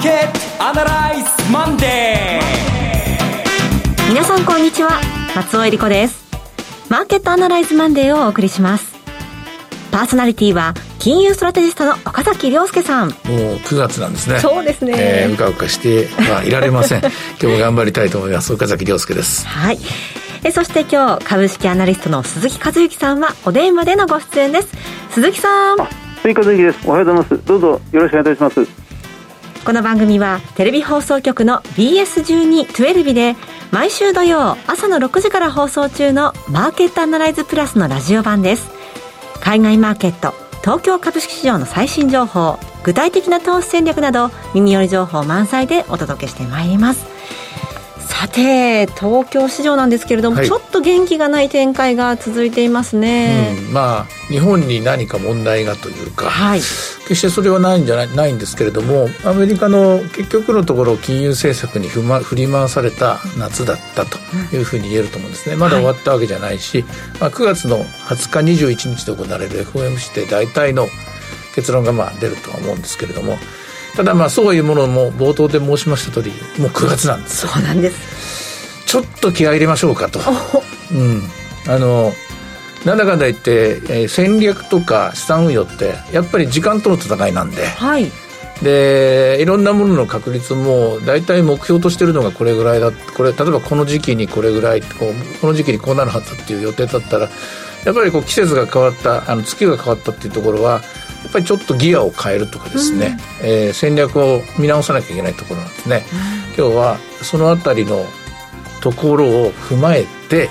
ーケットアナライズマンデー。皆さんこんにちは。松尾英里子です。マーケットアナライズマンデーをお送りします。パーソナリティは金融ストラテジストの岡崎良介さん。もう9月なんですね。そうですね、えー、うかうかしてはいられません。今日も頑張りたいと思います。岡崎良介です。はい。えそして今日株式アナリストの鈴木一之さんはお電話でのご出演です。鈴木さん。鈴木和之です。おはようございます。どうぞよろしくお願いいたしますこの番組はテレビ放送局の BS12-12 で毎週土曜朝の6時から放送中のマーケットアナライズプラスのラジオ版です。海外マーケット東京株式市場の最新情報具体的な投資戦略など耳寄り情報満載でお届けしてまいります。さて東京市場なんですけれども、はい、ちょっと元気がない展開が続いていますね、うん、まあ日本に何か問題がというか、はい、決してそれはないんじゃないないんですけれどもアメリカの結局のところ金融政策にふ、ま、振り回された夏だったというふうに言えると思うんですね、まだ終わったわけじゃないし、まあ、9月の20日21日で行われる FOMC で大体の結論がまあ出るとは思うんですけれどもただまあそういうものも冒頭で申しました通りもう9月なんです。そうなんです。ちょっと気合い入れましょうかと、うん、あのなんだかんだ言って、えー、戦略とか資産運用ってやっぱり時間との戦いなんで、はい、でいろんなものの確率も大体目標としてるのがこれぐらいだこれ例えばこの時期にこれぐらいこうこの時期にこうなるはずっていう予定だったらやっぱりこう季節が変わったあの月が変わったっていうところはやっぱりちょっとギアを変えるとかですね、うん、えー、戦略を見直さなきゃいけないところなんですね、うん、今日はそのあたりのところを踏まえて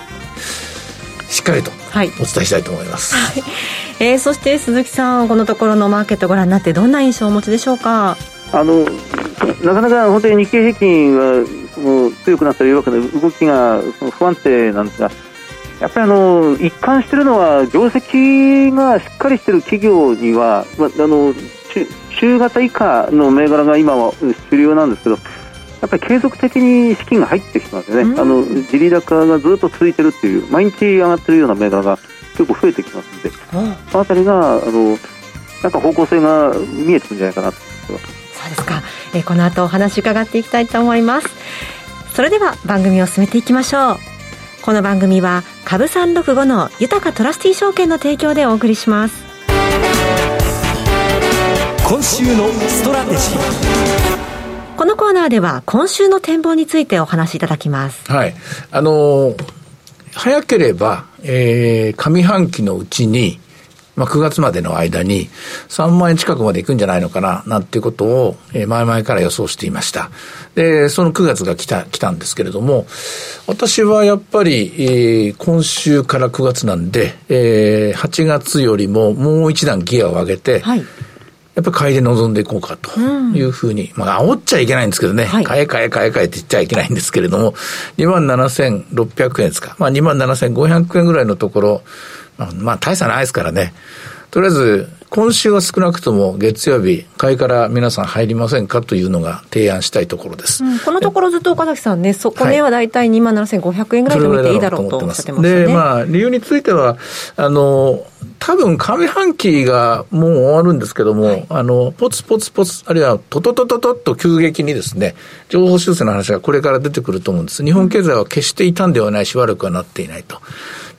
しっかりとお伝えしたいと思います、はい、えー、そして鈴木さんこのところのマーケットご覧になってどんな印象をお持ちでしょうか？あのなかなか本当に日経平均はもう強くなったり弱くなる動きが不安定なんですがやっぱりあの一貫しているのは業績がしっかりしている企業には、まあ、あの中型以下の銘柄が今は主流なんですけどやっぱり継続的に資金が入ってきてますよね、うん、あの地利高がずっと続いてるっていう毎日上がってるような銘柄が結構増えてきますので、うん、そのあたりがあのなんか方向性が見えてくるんじゃないかなとそうですか、えー、この後お話伺っていきたいと思います。それでは番組を進めていきましょうこの番組は株三六五の豊かトラスティ証券の提供でお送りします。今週のストラテジー。このコーナーでは今週の展望についてお話しいただきます。はい。あの早ければ、えー、上半期のうちにまあ、9月までの間に3万円近くまでいくんじゃないのかな、なんていうことを、えー、前々から予想していました。で、その9月が来た、来たんですけれども、私はやっぱり、えー、今週から9月なんで、えー、8月よりももう一段ギアを上げて、はい。やっぱり買いで臨んでいこうかというふうに、うん、まあ、煽っちゃいけないんですけどね、はい、買え買え買え買えって言っちゃいけないんですけれども、2万7600円ですか、まあ、2万7500円ぐらいのところ、まあ、大差ないですからね。とりあえず、今週は少なくとも月曜日、買いから皆さん入りませんかというのが提案したいところです。うん、このところずっと岡崎さんね、そこねは大体2万7500円ぐらいと見ていいだろうとおっしゃってますね。で、まあ、理由については、あの、多分上半期がもう終わるんですけども、はい、あの、ポツポツポツ、あるいはトトトトトと急激にですね、情報修正の話がこれから出てくると思うんです。日本経済は決して傷んではないし悪くはなっていないと。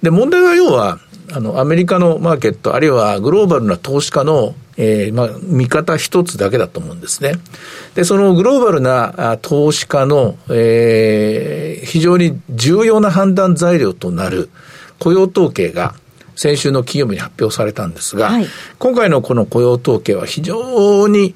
で、問題は要は、あの、アメリカのマーケット、あるいはグローバルな投資家の、えー、まあ、見方一つだけだと思うんですね。で、そのグローバルな投資家の、えー、非常に重要な判断材料となる雇用統計が、先週の金曜日に発表されたんですが、はい、今回のこの雇用統計は非常に、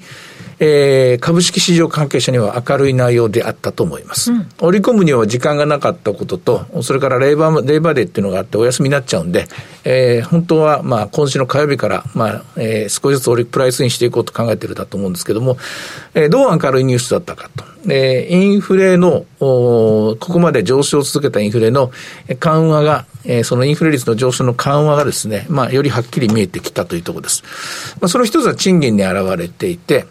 えー、株式市場関係者には明るい内容であったと思います。うん、織り込むには時間がなかったことと、それからレーバー、レーバーデーっていうのがあってお休みになっちゃうんで、えー、本当は、まあ、今週の火曜日から、まあ、えー、少しずつ折りプライスにしていこうと考えてるだと思うんですけども、えー、どう明るいニュースだったかと。えー、インフレの、ここまで上昇を続けたインフレの緩和が、えー、そのインフレ率の上昇の緩和がですね、まあ、よりはっきり見えてきたというところです。まあ、その一つは賃金に現れていて、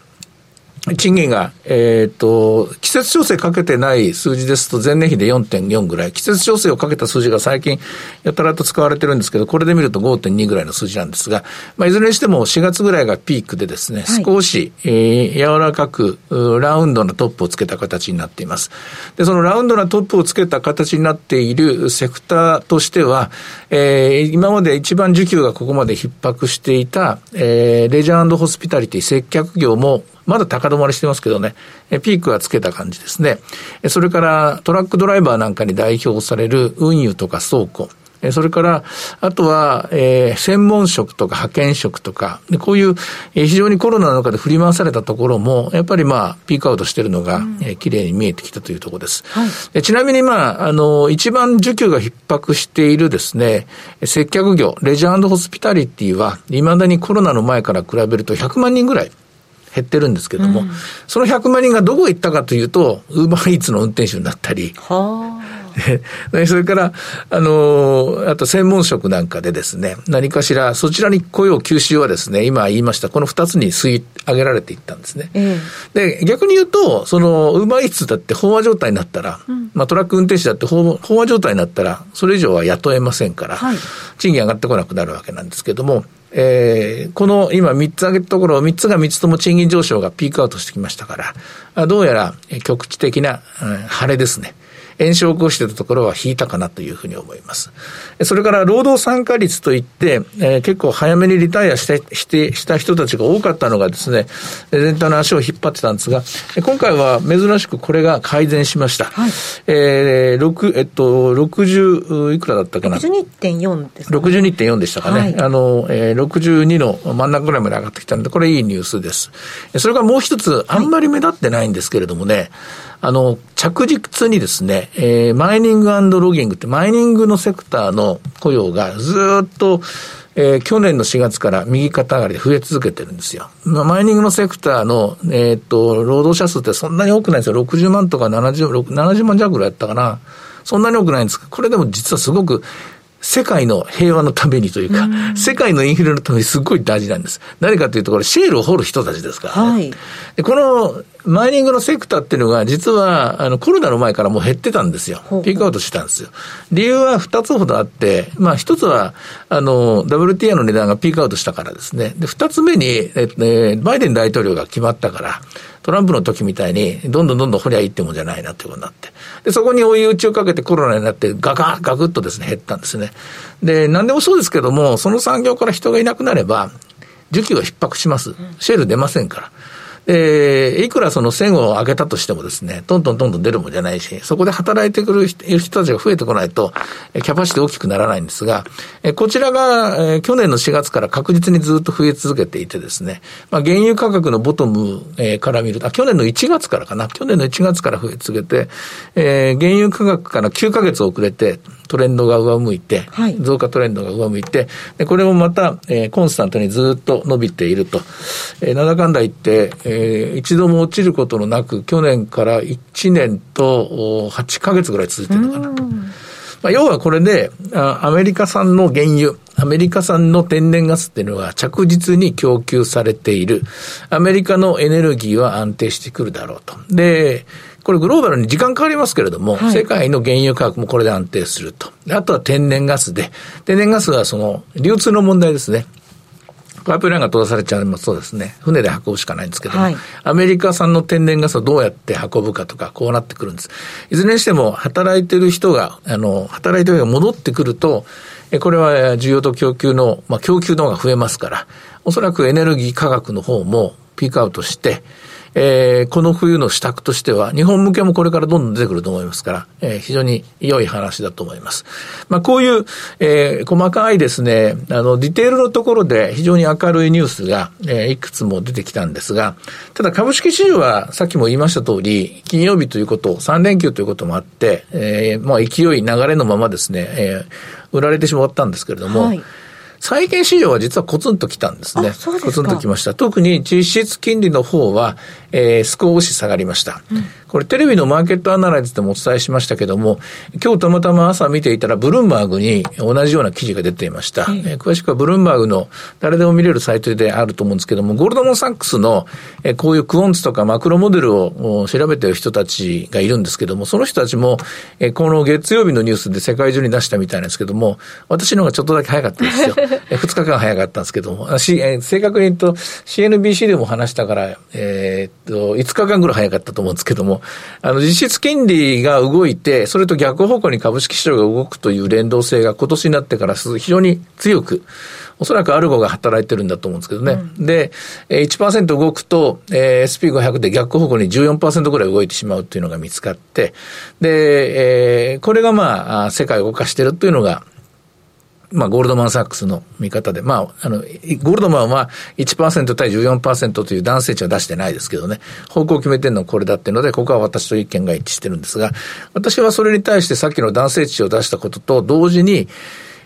賃金が、えっ、ー、と、季節調整かけてない数字ですと前年比で4.4ぐらい、季節調整をかけた数字が最近やたらと使われてるんですけど、これで見ると5.2ぐらいの数字なんですが、まあ、いずれにしても4月ぐらいがピークでですね、はい、少し、えー、柔らかく、ラウンドなトップをつけた形になっています。で、そのラウンドなトップをつけた形になっているセクターとしては、えー、今まで一番需給がここまで逼迫していた、えー、レジャーホスピタリティ、接客業もまだ高止まりしてますけどね、ピークはつけた感じですね。それからトラックドライバーなんかに代表される運輸とか倉庫、それから、あとは、えー、専門職とか派遣職とか、こういう、えー、非常にコロナの中で振り回されたところも、やっぱりまあ、ピークアウトしてるのが、うん、えー、綺麗に見えてきたというところです。はい、ちなみにまあ、あの、一番需給が逼迫しているですね、接客業、レジャーホスピタリティは、未だにコロナの前から比べると100万人ぐらい。減ってるんですけども、うん、その100万人がどこへ行ったかというと、ウーバーイーツの運転手になったり、それから、あの、あと専門職なんかでですね、何かしら、そちらに雇用吸収はですね、今言いました、この2つに吸い上げられていったんですね。えー、で、逆に言うと、その、ウーバーイーツだって飽和状態になったら、うん、まあトラック運転手だって飽和状態になったら、それ以上は雇えませんから、はい、賃金上がってこなくなるわけなんですけども、えー、この今3つ挙げたところ、3つが3つとも賃金上昇がピークアウトしてきましたから、どうやら局地的な、うん、晴れですね。炎症を起こしていたところは引いたかなというふうに思います。それから労働参加率といって、えー、結構早めにリタイアして、して、した人たちが多かったのがですね、全体の足を引っ張ってたんですが、今回は珍しくこれが改善しました。はい、えー、六えっと、60いくらだったかな？62.4ですか、ね。62.4でしたかね。はい、あの、えー、62の真ん中ぐらいまで上がってきたので、これいいニュースです。それからもう一つ、あんまり目立ってないんですけれどもね、はいあの、着実にですね、えー、マイニングロギングって、マイニングのセクターの雇用がずっと、えー、去年の4月から右肩上がりで増え続けてるんですよ。まあ、マイニングのセクターの、えー、っと、労働者数ってそんなに多くないんですよ。60万とか70、70万弱ぐらいやったかな。そんなに多くないんですこれでも実はすごく世界の平和のためにというか、う世界のインフレのためにすごい大事なんです。何かというと、これ、シェールを掘る人たちですからね。はい、でこのマイニングのセクターっていうのが、実は、あの、コロナの前からもう減ってたんですよ。ピークアウトしたんですよ。理由は二つほどあって、まあ一つは、あの、WTI の値段がピークアウトしたからですね。で、二つ目に、ええ、バイデン大統領が決まったから、トランプの時みたいに、どんどんどんどん掘りゃいいってもんじゃないなっていうことになって。で、そこに追い打ちをかけてコロナになって、ガガガクッとですね、減ったんですね。で、何でもそうですけども、その産業から人がいなくなれば、需給は逼迫します。シェール出ませんから。えー、いくらその線を上げたとしてもですね、どんどんどんどん出るもんじゃないし、そこで働いてくる人たちが増えてこないと、キャパシティ大きくならないんですが、えこちらが、え去年の4月から確実にずっと増え続けていてですね、まあ、原油価格のボトム、えから見ると、去年の1月からかな、去年の1月から増え続けて、えー、原油価格から9ヶ月遅れて、トレンドが上向いて、はい、増加トレンドが上向いて、でこれもまた、えー、コンスタントにずっと伸びていると。えー、なんだかんだ言って、えー、一度も落ちることのなく、去年から1年と8ヶ月ぐらい続いてるのかな。まあ、要はこれであ、アメリカ産の原油、アメリカ産の天然ガスっていうのは着実に供給されている。アメリカのエネルギーは安定してくるだろうと。で、これグローバルに時間かかりますけれども、はい、世界の原油価格もこれで安定すると。あとは天然ガスで、天然ガスはその流通の問題ですね。パイプラインが閉ざされちゃいますとですね、船で運ぶしかないんですけども、はい、アメリカ産の天然ガスをどうやって運ぶかとか、こうなってくるんです。いずれにしても、働いてる人が、あの、働いてる人が戻ってくると、これは需要と供給の、まあ、供給の方が増えますから、おそらくエネルギー価格の方もピークアウトして、えー、この冬の支度としては、日本向けもこれからどんどん出てくると思いますから、えー、非常に良い話だと思います。まあ、こういう、えー、細かいですね、あの、ディテールのところで非常に明るいニュースが、えー、いくつも出てきたんですが、ただ株式市場はさっきも言いました通り、金曜日ということ、3連休ということもあって、えー、まあ、勢い、流れのままですね、えー、売られてしまったんですけれども、はい債券市場は実はコツンときたんですね。コツンときました。特に実質金利の方は、えー、少し下がりました。うん、これテレビのマーケットアナライズでもお伝えしましたけども、今日たまたま朝見ていたらブルームバーグに同じような記事が出ていました。えー、詳しくはブルームバーグの誰でも見れるサイトであると思うんですけども、ゴールドマンサックスの、えー、こういうクオンツとかマクロモデルを調べてる人たちがいるんですけども、その人たちも、えー、この月曜日のニュースで世界中に出したみたいなんですけども、私の方がちょっとだけ早かったですよ。えー、2日間早かったんですけども、しえー、正確に言うと CNBC でも話したから、えー、っと、5日間ぐらい早かったと思うんですけども、あの、実質金利が動いて、それと逆方向に株式市場が動くという連動性が今年になってから非常に強く、おそらくアルゴが働いてるんだと思うんですけどね。うん、で、1%動くと、えー、SP500 で逆方向に14%ぐらい動いてしまうというのが見つかって、で、えー、これがまあ、世界を動かしているというのが、まあ、ゴールドマン・サックスの見方で、まあ、あの、ゴールドマンは1%対14%という男性値は出してないですけどね、方向を決めてるのはこれだっていうので、ここは私と意見が一致してるんですが、私はそれに対してさっきの男性値を出したことと同時に、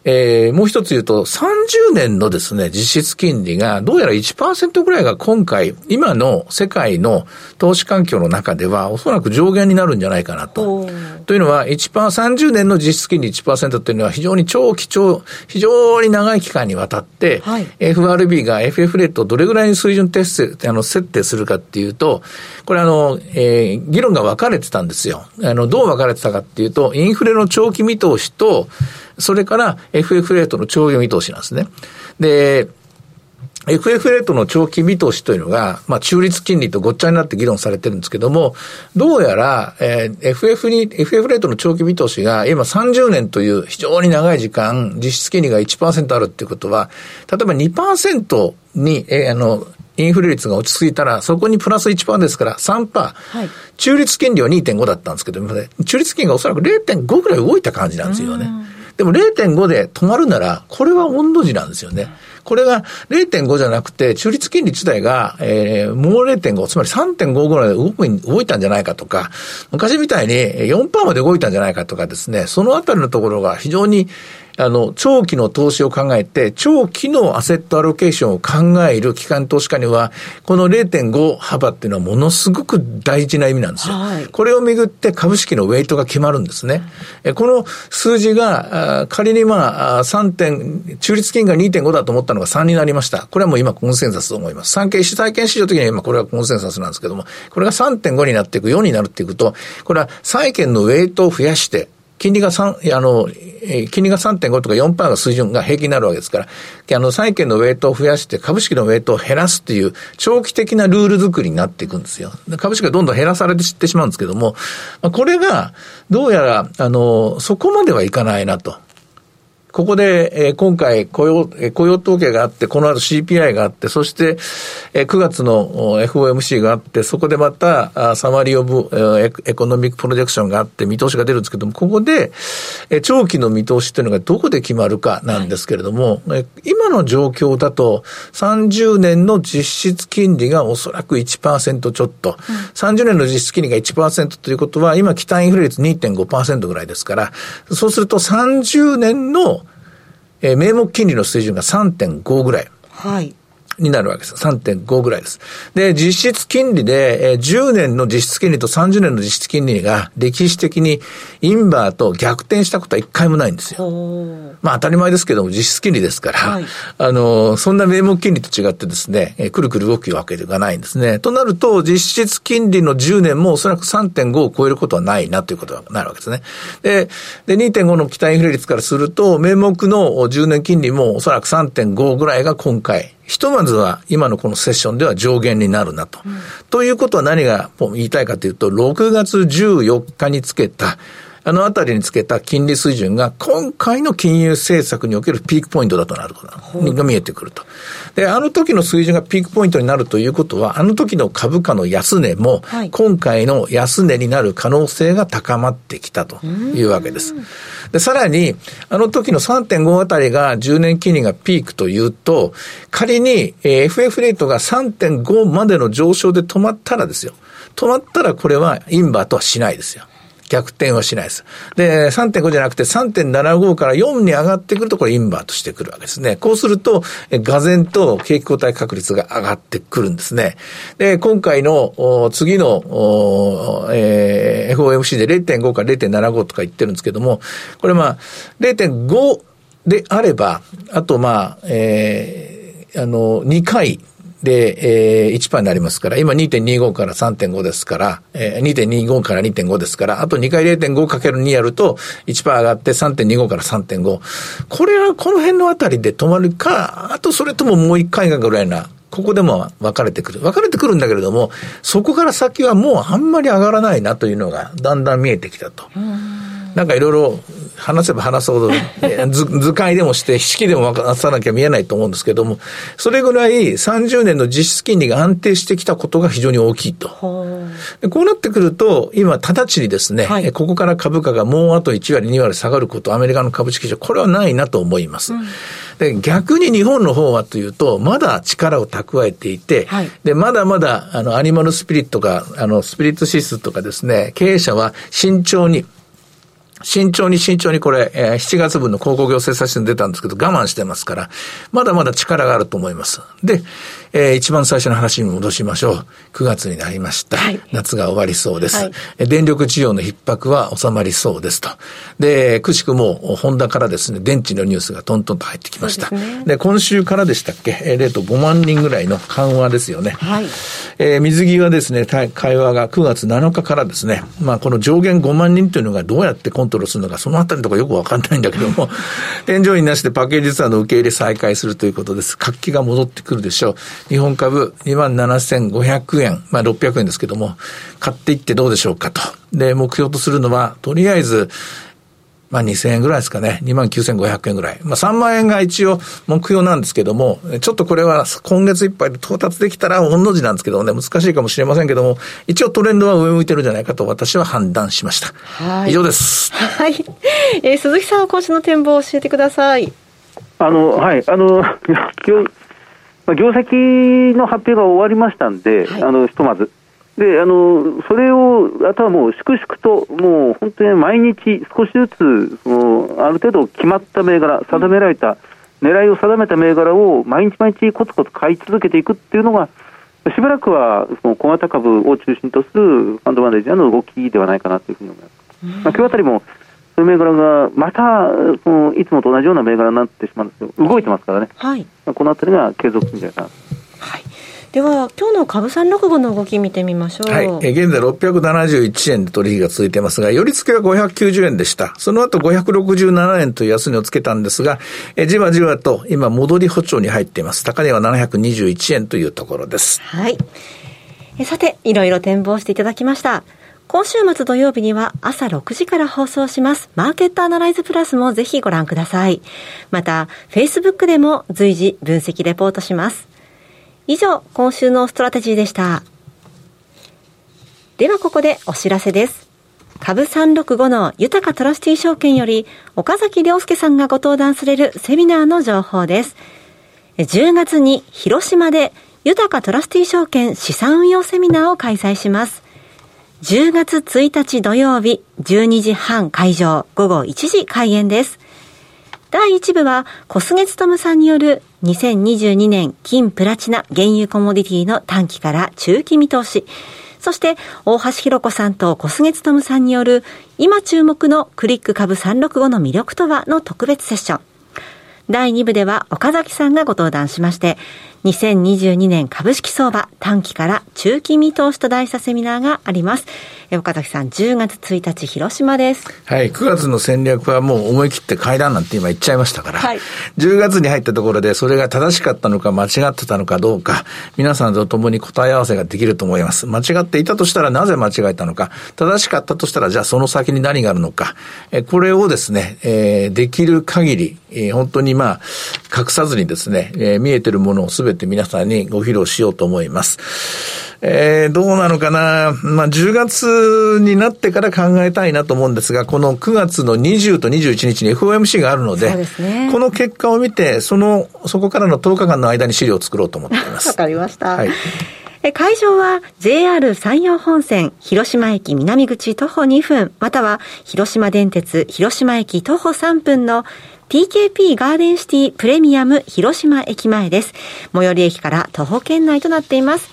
えー、もう一つ言うと、30年のですね、実質金利が、どうやら1%ぐらいが今回、今の世界の投資環境の中では、おそらく上限になるんじゃないかなと。というのは、1%、30年の実質金利1%っていうのは非常に長期長、非常に長い期間にわたって、はい、FRB が FF レートをどれぐらいに水準設定、あの、設定するかっていうと、これあの、えー、議論が分かれてたんですよ。あの、どう分かれてたかっていうと、インフレの長期見通しと、それから FF レートの長期見通しなんですね。で、FF レートの長期見通しというのが、まあ、中立金利とごっちゃになって議論されてるんですけども、どうやら、えー、FF に、FF レートの長期見通しが今30年という非常に長い時間、実質金利が1%あるっていうことは、例えば2%に、えー、あの、インフレ率が落ち着いたら、そこにプラス1%ですから3%。はい、中立金利は2.5だったんですけど、中立金利がおそらく0.5ぐらい動いた感じなんですよね。でも0.5で止まるなら、これは温度時なんですよね。これが0.5じゃなくて、中立金利自体が、えー、もう0.5、つまり3.5ぐらいで動く動いたんじゃないかとか、昔みたいに4%まで動いたんじゃないかとかですね、そのあたりのところが非常に、あの、長期の投資を考えて、長期のアセットアロケーションを考える機関投資家には、この0.5幅っていうのはものすごく大事な意味なんですよ。はい、これをめぐって株式のウェイトが決まるんですね。この数字が、仮にまあ、3点、中立金が2.5だと思ったのが3になりました。これはもう今コンセンサスと思います。産経体験市場的には今これはコンセンサスなんですけども、これが3.5になっていく、4になるっていくと、これは債券のウェイトを増やして、金利が3、あの、金利が3.5とか4%が水準が平均になるわけですから、あの、債券のウェイトを増やして株式のウェイトを減らすっていう長期的なルール作りになっていくんですよ。株式がどんどん減らされてってしまうんですけども、これが、どうやら、あの、そこまではいかないなと。ここで、えー、今回雇用、雇用統計があって、この後 CPI があって、そして、えー、9月の FOMC があって、そこでまた、サマリーオブ、えー、エコノミックプロジェクションがあって、見通しが出るんですけども、ここで、えー、長期の見通しというのがどこで決まるかなんですけれども、はい、今の状況だと、30年の実質金利がおそらく1%ちょっと、うん、30年の実質金利が1%ということは、今、期待インフレ率2.5%ぐらいですから、そうすると30年のえー、名目金利の水準が3.5ぐらい。はい。になるわけです。3.5ぐらいです。で、実質金利で、えー、10年の実質金利と30年の実質金利が歴史的にインバーと逆転したことは一回もないんですよ。まあ当たり前ですけども実質金利ですから、はい、あの、そんな名目金利と違ってですね、えー、くるくる動くわけではないんですね。となると、実質金利の10年もおそらく3.5を超えることはないなということになるわけですね。で、で2.5の期待インフレ率からすると、名目の10年金利もおそらく3.5ぐらいが今回、ひとまずは今のこのセッションでは上限になるなと。うん、ということは何が言いたいかというと、6月14日につけたあのあたりにつけた金利水準が今回の金融政策におけるピークポイントだとなることが見えてくると。で、あの時の水準がピークポイントになるということは、あの時の株価の安値も、今回の安値になる可能性が高まってきたというわけです。で、さらに、あの時の3.5あたりが10年金利がピークというと、仮に FF レートが3.5までの上昇で止まったらですよ。止まったらこれはインバートはしないですよ。逆転はしないです。で、3.5じゃなくて3.75から4に上がってくると、これインバートしてくるわけですね。こうすると、がぜんと景気後退確率が上がってくるんですね。で、今回の次の、えー、FOMC で0.5から0.75とか言ってるんですけども、これまあ、0.5であれば、あとまあ、えー、あの、2回で、えー、1%になりますから、今2.25から3.5ですから、えー、2.25から2.5ですから、あと2回 0.5×2 やると1%上がって3.25から3.5。これはこの辺のあたりで止まるか、あとそれとももう1回がぐらいな、ここでも分かれてくる。分かれてくるんだけれども、そこから先はもうあんまり上がらないなというのがだんだん見えてきたと。なんかいろいろ話せば話すほど、図図解でもして、式でも出さなきゃ見えないと思うんですけども、それぐらい30年の実質金利が安定してきたことが非常に大きいと。こうなってくると、今、直ちにですね、はい、ここから株価がもうあと1割、2割下がること、アメリカの株式市場、これはないなと思います。うんで、逆に日本の方はというと、まだ力を蓄えていて、はい、で、まだまだ、あの、アニマルスピリットが、あの、スピリット指数とかですね、経営者は慎重に、慎重に慎重にこれ、えー、7月分の高校業政策指出たんですけど、我慢してますから、まだまだ力があると思います。で、えー、一番最初の話に戻しましょう。9月になりました。はい、夏が終わりそうです、はい、電力需要の逼迫は収まりそうですと。で、くしくも、ホンダからですね、電池のニュースがトントンと入ってきました。で、ね、今週からでしたっけ、えー、0と5万人ぐらいの緩和ですよね。はい。えー、水際ですね、会話が9月7日からですね、まあこの上限5万人というのがどうやってコントロールするのか、そのあたりとかよくわかんないんだけども、添乗員なしでパッケージツアーの受け入れ再開するということです。活気が戻ってくるでしょう。日本株27,500円、まあ600円ですけども、買っていってどうでしょうかと。で、目標とするのは、とりあえず、まあ2000円ぐらいですかね。29,500円ぐらい。まあ3万円が一応目標なんですけども、ちょっとこれは今月いっぱいで到達できたら御の字なんですけどね、難しいかもしれませんけども、一応トレンドは上向いてるんじゃないかと私は判断しました。はい。以上です。はい。えー、鈴木さんは今週の展望を教えてください。あの、はい。あの、今日、業績の発表が終わりましたんで、はい、あのひとまず。であのそれを、あとはもう粛々と、もう本当に毎日少しずつ、そのある程度決まった銘柄、定められた、うん、狙いを定めた銘柄を毎日毎日コツコツ買い続けていくっていうのが、しばらくはその小型株を中心とするファンドマネージャーの動きではないかなというふうに思います。うん、まあ、今日あたりもそういう銘柄がまたそのいつもと同じような銘柄になってしまうんですよ、動いてますからね、はい、このあたりが継続するんじゃないかな。はいでは今日の株三六五の動き見てみましょう。はい。え現在671円で取引が続いていますが、寄り付けは590円でした。その後567円という安値をつけたんですが、えじわじわと今戻り歩調に入っています。高値は721円というところです。はい。えさて、いろいろ展望していただきました。今週末土曜日には朝6時から放送しますマーケットアナライズプラスもぜひご覧ください。また、Facebook でも随時分析レポートします。以上、今週のストラテジーでした。ではここでお知らせです。株365の豊トラスティ証券より岡崎良介さんがご登壇されるセミナーの情報です。10月に広島で豊かトラスティ証券資産運用セミナーを開催します。10月1日土曜日12時半会場午後1時開演です。第1部は小菅勤さんによる2022年金プラチナ原油コモディティの短期から中期見通し。そして大橋弘子さんと小菅勤さんによる今注目のクリック株365の魅力とはの特別セッション。第2部では岡崎さんがご登壇しまして、2022年株式相場短期から中期見通しと題したセミナーがあります。岡崎さん、10月1日、広島です。はい、9月の戦略はもう思い切って階段なんて今言っちゃいましたから、はい、10月に入ったところでそれが正しかったのか間違ってたのかどうか、皆さんと共に答え合わせができると思います。間違っていたとしたらなぜ間違えたのか、正しかったとしたらじゃあその先に何があるのか、えこれをですね、えー、できる限り、えー、本当にまあ、隠さずにですね、えー、見えてるものをすべて皆さんにご披露しようと思います。えー、どうなのかな？まあ、10月になってから考えたいなと思うんですが、この9月の20と21日に FOMC があるので、ね、この結果を見て、その、そこからの10日間の間に資料を作ろうと思っています。わかりました。はい。会場は JR 山陽本線広島駅南口徒歩2分、または広島電鉄広島駅徒歩3分の TKP ガーデンシティプレミアム広島駅前です。最寄り駅から徒歩圏内となっています。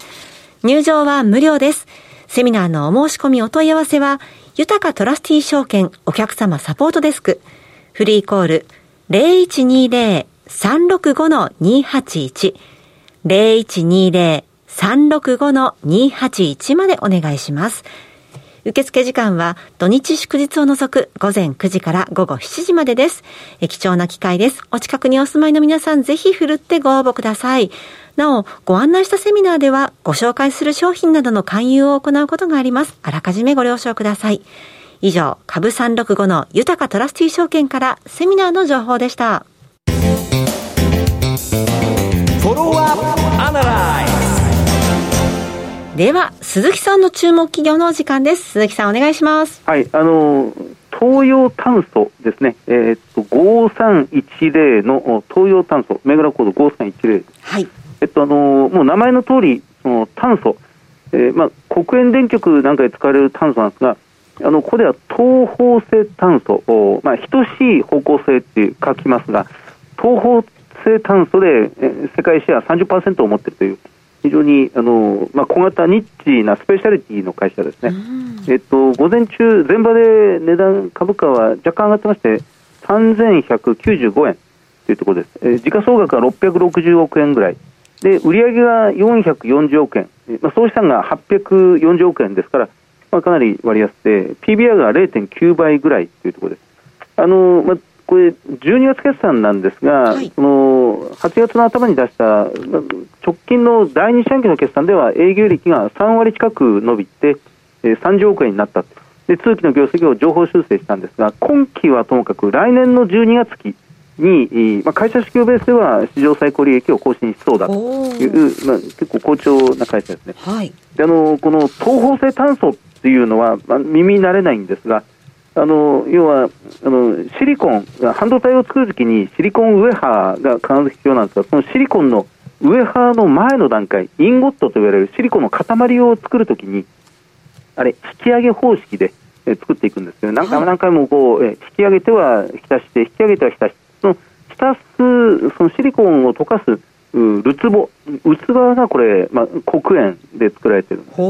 入場は無料です。セミナーのお申し込みお問い合わせは、豊かトラスティ証券お客様サポートデスク、フリーコール0120-365-281、0120-365-281までお願いします。受付時間は土日祝日を除く午前9時から午後7時までです。貴重な機会です。お近くにお住まいの皆さんぜひ振るってご応募ください。なお、ご案内したセミナーではご紹介する商品などの勧誘を行うことがあります。あらかじめご了承ください。以上、株365の豊かトラスティ証券からセミナーの情報でした。では、鈴木さんの注目企業のお時間です。鈴木さん、お願いします。はい、あの、東洋炭素ですね。えー、っと、5310の東洋炭素、銘柄コード5310。はい。えっと、あの、もう名前の通り、その炭素、えー、まあ、黒煙電極なんかで使われる炭素なんですが、あの、ここでは東方性炭素、まあ、等しい方向性って書きますが、東方性炭素で、えー、世界シェア30%を持っているという、非常にあの、まあ、小型ニッチなスペシャリティの会社ですね、えっと、午前中、前場で値段、株価は若干上がってまして、3195円というところです、えー、時価総額は660億円ぐらい、で売上が440億円、まあ、総資産が840億円ですから、まあ、かなり割安で、PBR が0.9倍ぐらいというところです。あのまあこれ、12月決算なんですが、はい、その8月の頭に出した直近の第2四半期の決算では営業利益が3割近く伸びて、えー、30億円になった。で通期の業績を情報修正したんですが今期はともかく来年の12月期に、まあ、会社指標ベースでは史上最高利益を更新しそうだという、まあ、結構好調な会社ですね。はい、であのこの東方性炭素っていうのは、まあ、耳慣れないんですがあの要はあのシリコン、半導体を作るときにシリコンウェハーが必ず必要なんですが、そのシリコンのウェハーの前の段階、インゴットと言われるシリコンの塊を作るときに、あれ、引き上げ方式でえ作っていくんですよ、何回も何回もこう、え引き上げては浸して、引き上げては浸して、その浸す、そのシリコンを溶かするつぼ、器がこれ、まあ、黒鉛で作られてるんですね。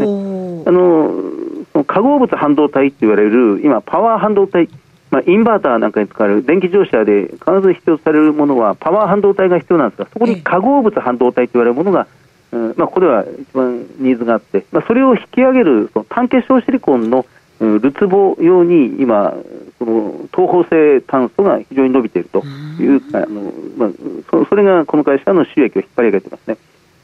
あのその化合物半導体って言われる、今、パワー半導体、まあ、インバーターなんかに使われる電気自動車で必ず必要とされるものはパワー半導体が必要なんですが、そこに化合物半導体と言われるものが、うん、まあ、ここでは一番ニーズがあって、まあ、それを引き上げるその単結晶シリコンのるつぼ用に今、その東方性炭素が非常に伸びているという、あのまあ、そそれがこの会社の収益を引っ張り上げてますね。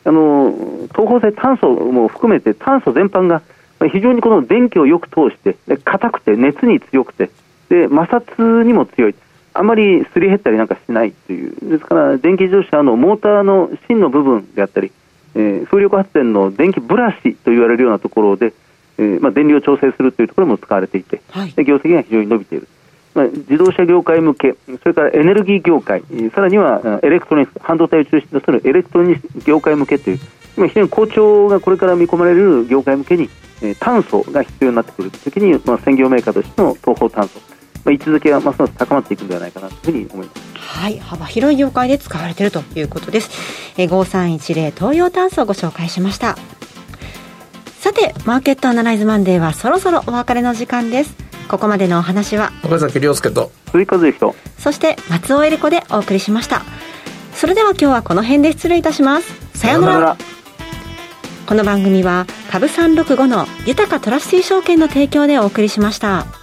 あの東方性炭素も含めて炭素全般が非常にこの電気をよく通して硬くて熱に強くてで摩擦にも強い。あまりすり減ったりなんかしないという。ですから電気自動車のモーターの芯の部分であったり、えー、風力発電の電気ブラシと言われるようなところでえーまあ、電流を調整するというところも使われていて、はい、業績が非常に伸びている。まあ、自動車業界向け、それからエネルギー業界、さらにはエレクトロニクス、半導体を中心とするエレクトロニクス業界向けという、今非常に好調がこれから見込まれる業界向けに、えー、炭素が必要になってくるときに、まあ、専業メーカーとしての東洋炭素、まあ、位置づけがますます高まっていくんではないかなというふうに思います。はい、幅広い業界で使われているということです。えー、5310東洋炭素をご紹介しました。さてマーケットアナライズマンデーはそろそろお別れの時間です。ここまでのお話は岡崎亮介と鈴木和之と。そして松尾恵理子でお送りしました。それでは今日はこの辺で失礼いたします。さようなら。この番組は株365の豊かトラスティ証券の提供でお送りしました。